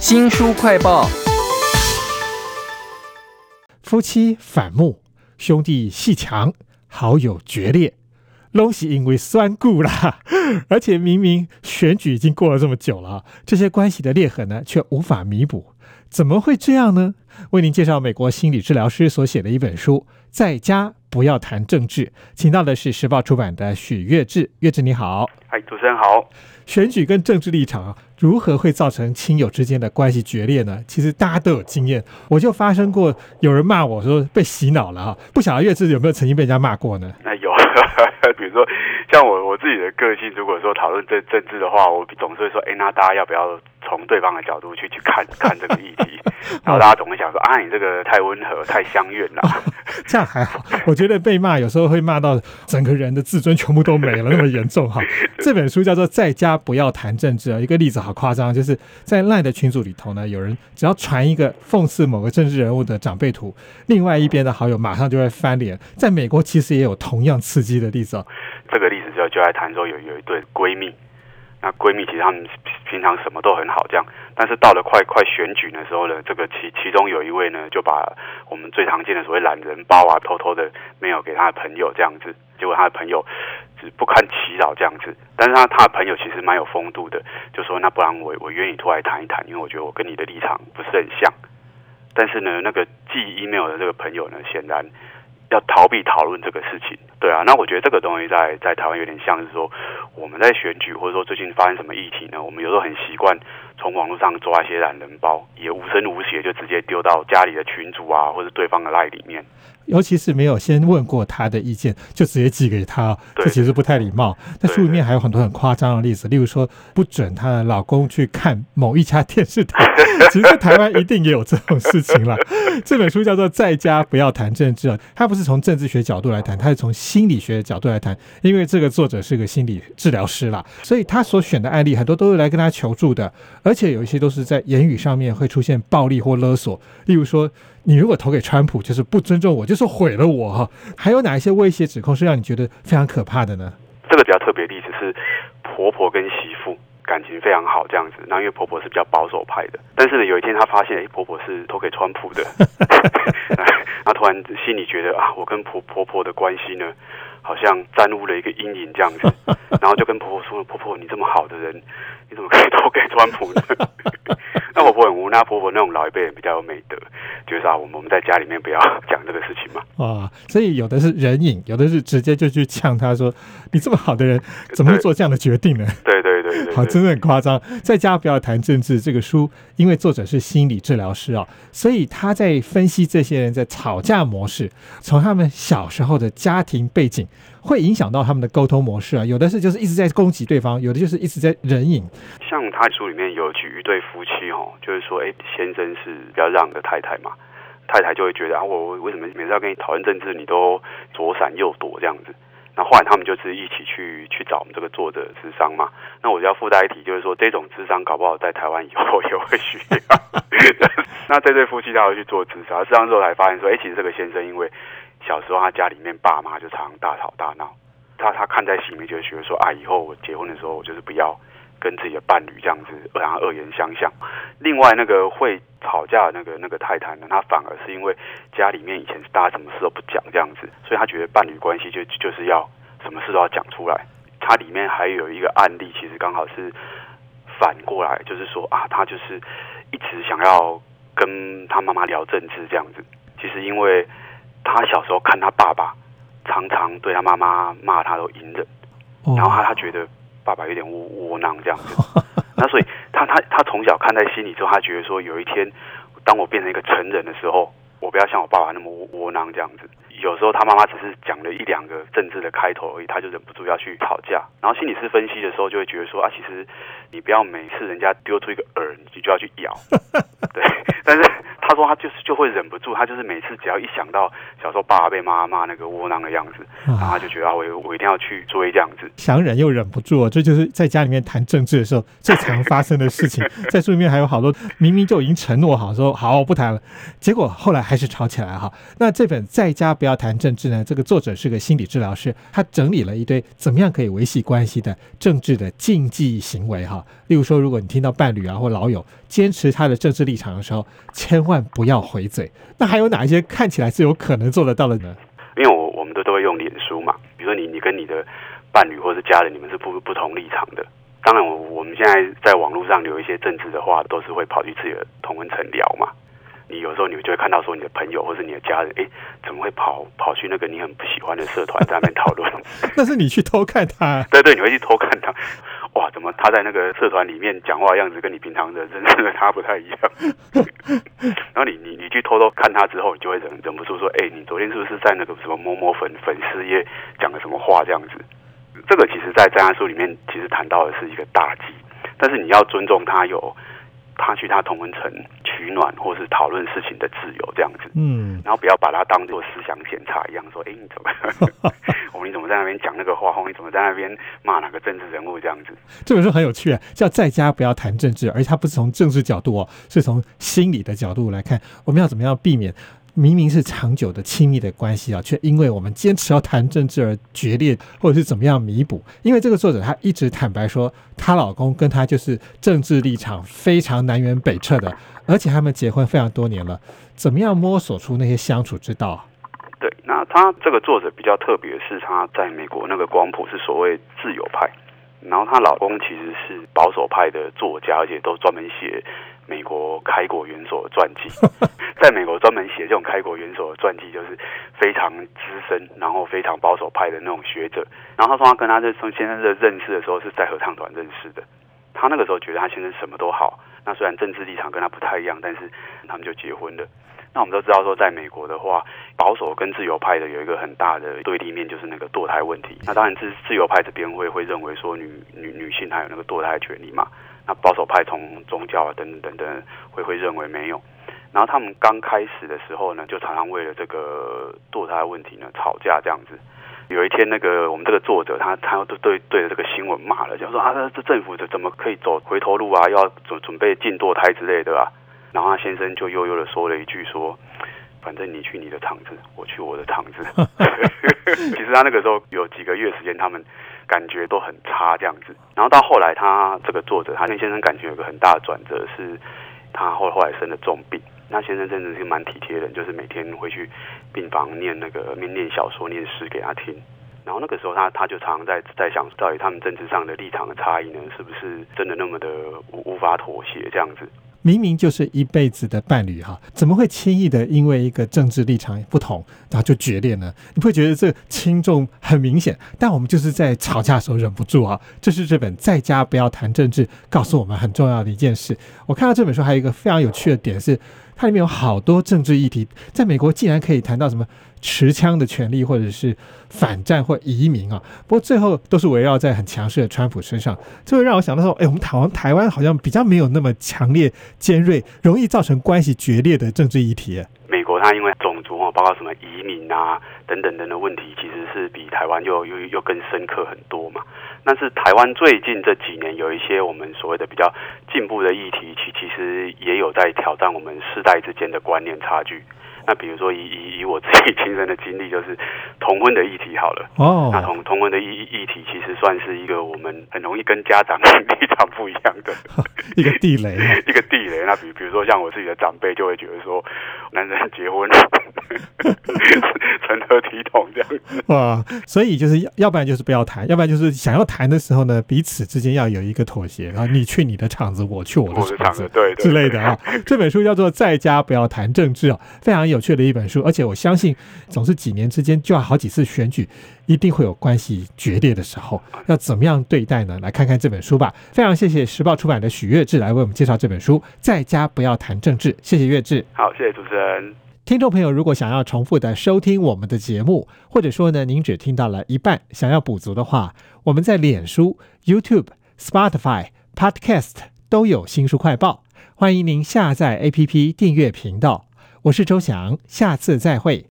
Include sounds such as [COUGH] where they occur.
新书快报：夫妻反目，兄弟戏强，好友决裂，都是因为酸固啦。[LAUGHS] 而且明明选举已经过了这么久了，这些关系的裂痕呢，却无法弥补，怎么会这样呢？为您介绍美国心理治疗师所写的一本书，在家不要谈政治，请到的是时报出版的许月志，月志你好。嗨，主持人好。选举跟政治立场如何会造成亲友之间的关系决裂呢？其实大家都有经验，我就发生过有人骂我说被洗脑了哈，不晓得月志有没有曾经被人家骂过呢？那有，[LAUGHS] [LAUGHS] 比如说像我我自己的个性，如果说讨论政政治的话，我总是会说，哎，那大家要不要从对方的角度去去看 [LAUGHS] 看这个议题？[LAUGHS] 然后大家总会想说，啊，你这个太温和，太相怨了。这样还好，我觉得被骂有时候会骂到整个人的自尊全部都没了，那么严重哈。这本书叫做《在家不要谈政治》啊，一个例子好夸张，就是在赖的群组里头呢，有人只要传一个讽刺某个政治人物的长辈图，另外一边的好友马上就会翻脸。在美国其实也有同样刺激的例子哦。这个例子就就在谈说有有一对闺蜜。那闺蜜其实她们平常什么都很好，这样，但是到了快快选举的时候呢，这个其其中有一位呢，就把我们最常见的所谓懒人包啊，偷偷的没有给他的朋友这样子，结果他的朋友是不堪其扰这样子，但是他他的朋友其实蛮有风度的，就说那不然我我约你出来谈一谈，因为我觉得我跟你的立场不是很像，但是呢，那个寄 email 的这个朋友呢，显然。要逃避讨论这个事情，对啊，那我觉得这个东西在在台湾有点像是说，我们在选举或者说最近发生什么议题呢？我们有时候很习惯从网络上抓一些懒人包，也无声无息就直接丢到家里的群组啊，或者对方的赖里面。尤其是没有先问过他的意见，就直接寄给他，这其实不太礼貌。那书里面还有很多很夸张的例子，例如说不准她的老公去看某一家电视台。[LAUGHS] 其实台湾一定也有这种事情了。这本书叫做《在家不要谈政治》，它不是从政治学角度来谈，它是从心理学的角度来谈。因为这个作者是个心理治疗师啦，所以他所选的案例很多都是来跟他求助的，而且有一些都是在言语上面会出现暴力或勒索，例如说。你如果投给川普，就是不尊重我，就是毁了我哈。还有哪一些威胁指控是让你觉得非常可怕的呢？这个比较特别例子是婆婆跟媳妇感情非常好这样子，那因为婆婆是比较保守派的，但是呢有一天她发现，哎，婆婆是投给川普的，[LAUGHS] 她突然心里觉得啊，我跟婆婆婆的关系呢，好像沾污了一个阴影这样子，[LAUGHS] 然后就跟婆婆说：“婆婆，你这么好的人，你怎么可以投给川普呢？” [LAUGHS] 那婆婆很无奈，婆婆那种老一辈人比较有美德。就是啊，我们我们在家里面不要讲这个事情嘛。啊，所以有的是人影，有的是直接就去呛他说：“你这么好的人，怎么会做这样的决定呢？”对对对对，好，真的很夸张。在家不要谈政治。这个书，因为作者是心理治疗师啊，所以他在分析这些人在吵架模式，从他们小时候的家庭背景，会影响到他们的沟通模式啊。有的是就是一直在攻击对方，有的就是一直在忍隐。像他书里面有举一对夫妻哦，就是说，哎，先生是比较让的太太嘛。太太就会觉得啊，我为什么每次要跟你讨论政治，你都左闪右躲这样子？那后来他们就是一起去去找我们这个作者智商嘛。那我就要附带一提，就是说这种智商搞不好在台湾以后也会需要。[LAUGHS] 那这对夫妻他要去做智商，智商之后才发现说，哎，其实这个先生因为小时候他家里面爸妈就常常大吵大闹，他他看在心里面就觉得说啊，以后我结婚的时候我就是不要。跟自己的伴侣这样子，然后恶言相向。另外，那个会吵架的那个那个太太呢，她反而是因为家里面以前是大家什么事都不讲这样子，所以她觉得伴侣关系就就是要什么事都要讲出来。她里面还有一个案例，其实刚好是反过来，就是说啊，她就是一直想要跟她妈妈聊政治这样子。其实因为她小时候看她爸爸常常对她妈妈骂她都隐忍，然后她她觉得。爸爸有点窝窝囊这样子，[LAUGHS] 那所以他他他从小看在心里之后，他觉得说有一天，当我变成一个成人的时候，我不要像我爸爸那么窝窝囊这样子。有时候他妈妈只是讲了一两个政治的开头而已，他就忍不住要去吵架。然后心理师分析的时候，就会觉得说啊，其实你不要每次人家丢出一个饵，你就要去咬。对，但是。他说他就是就会忍不住，他就是每次只要一想到小时候爸爸被妈妈骂那个窝囊的样子，然后他就觉得啊，我我一定要去追这样子，想忍又忍不住，这就是在家里面谈政治的时候最常发生的事情。[LAUGHS] 在书里面还有好多明明就已经承诺好说好我不谈了，结果后来还是吵起来哈。那这本在家不要谈政治呢？这个作者是个心理治疗师，他整理了一堆怎么样可以维系关系的政治的禁忌行为哈。例如说，如果你听到伴侣啊或老友坚持他的政治立场的时候，千万不要回嘴。那还有哪一些看起来是有可能做得到的呢？因为我我们都都会用脸书嘛，比如说你你跟你的伴侣或是家人，你们是不不同立场的。当然，我我们现在在网络上留一些政治的话，都是会跑去自己的同温层聊嘛。你有时候你就会看到说，你的朋友或是你的家人，哎，怎么会跑跑去那个你很不喜欢的社团在那边讨论？[LAUGHS] 那是你去偷看他。对对，你会去偷看他。哇，怎么他在那个社团里面讲话的样子跟你平常的认识的他不太一样？[LAUGHS] 然后你你你去偷偷看他之后，你就会忍忍不住说，哎，你昨天是不是在那个什么某某粉粉丝页讲了什么话这样子？这个其实，在战案书里面，其实谈到的是一个大忌，但是你要尊重他有他去他同温层取暖或是讨论事情的自由这样子，嗯，然后不要把它当做思想检查一样，说，哎，你怎么，[LAUGHS] 我你怎么在那边讲那个话，或你怎么在那边骂哪个政治人物这样子？这本书很有趣啊，叫在家不要谈政治，而且它不是从政治角度哦，是从心理的角度来看，我们要怎么样避免。明明是长久的亲密的关系啊，却因为我们坚持要谈政治而决裂，或者是怎么样弥补？因为这个作者他一直坦白说，她老公跟她就是政治立场非常南辕北辙的，而且他们结婚非常多年了，怎么样摸索出那些相处之道？对，那他这个作者比较特别，是他在美国那个光谱是所谓自由派，然后她老公其实是保守派的作家，而且都专门写。美国开国元首的传记，[LAUGHS] 在美国专门写这种开国元首的传记，就是非常资深，然后非常保守派的那种学者。然后他说他跟他这从先生的认识的时候是在合唱团认识的。他那个时候觉得他先生什么都好，那虽然政治立场跟他不太一样，但是他们就结婚了。那我们都知道说，在美国的话，保守跟自由派的有一个很大的对立面，就是那个堕胎问题。那当然自自由派这边会会认为说，女女女性还有那个堕胎权利嘛。那保守派从宗教啊等等等等会会认为没有，然后他们刚开始的时候呢，就常常为了这个堕胎问题呢吵架这样子。有一天，那个我们这个作者他他都对对着这个新闻骂了，就说啊，这政府这怎么可以走回头路啊？要准准备禁堕胎之类的啊。然后他先生就悠悠的说了一句说，反正你去你的厂子，我去我的厂子。[LAUGHS] [LAUGHS] 其实他那个时候有几个月时间，他们。感觉都很差这样子，然后到后来，他这个作者，他跟先生感情有个很大的转折，是他后后来生了重病。那先生真的是蛮体贴的，就是每天会去病房念那个念念小说、念诗给他听。然后那个时候，他他就常常在在想，到底他们政治上的立场的差异呢，是不是真的那么的无无法妥协这样子？明明就是一辈子的伴侣哈，怎么会轻易的因为一个政治立场不同，然后就决裂呢？你会觉得这轻重很明显，但我们就是在吵架的时候忍不住啊。这是这本《在家不要谈政治》告诉我们很重要的一件事。我看到这本书还有一个非常有趣的点是。它里面有好多政治议题，在美国竟然可以谈到什么持枪的权利，或者是反战或移民啊。不过最后都是围绕在很强势的川普身上，这会让我想到说，哎，我们台湾台湾好像比较没有那么强烈、尖锐、容易造成关系决裂的政治议题。美国它因为种族啊，包括什么移民啊等等等的问题，其实是比台湾又又又更深刻很多嘛。但是台湾最近这几年有一些我们所谓的比较进步的议题，其其实也有在挑战我们世代之间的观念差距。那比如说以以以我自己亲身的经历，就是同婚的议题好了。哦。那同同婚的议议题其实算是一个我们很容易跟家长 [LAUGHS] 立场不一样的 [LAUGHS] 一个地雷，[LAUGHS] 一个地雷。那比比如说像我自己的长辈就会觉得说，男人结婚成何体统这样。哇，所以就是要要不然就是不要谈，要不然就是想要谈的时候呢，彼此之间要有一个妥协。然后你去你的场子，我去我的场子，对之类的啊。这本书叫做《在家不要谈政治》啊，非常有。有趣的一本书，而且我相信，总是几年之间就要好几次选举，一定会有关系决裂的时候，要怎么样对待呢？来看看这本书吧。非常谢谢时报出版的许月志来为我们介绍这本书，在家不要谈政治。谢谢月志。好，谢谢主持人。听众朋友，如果想要重复的收听我们的节目，或者说呢，您只听到了一半，想要补足的话，我们在脸书、YouTube、Spotify、Podcast 都有新书快报，欢迎您下载 APP 订阅频道。我是周翔，下次再会。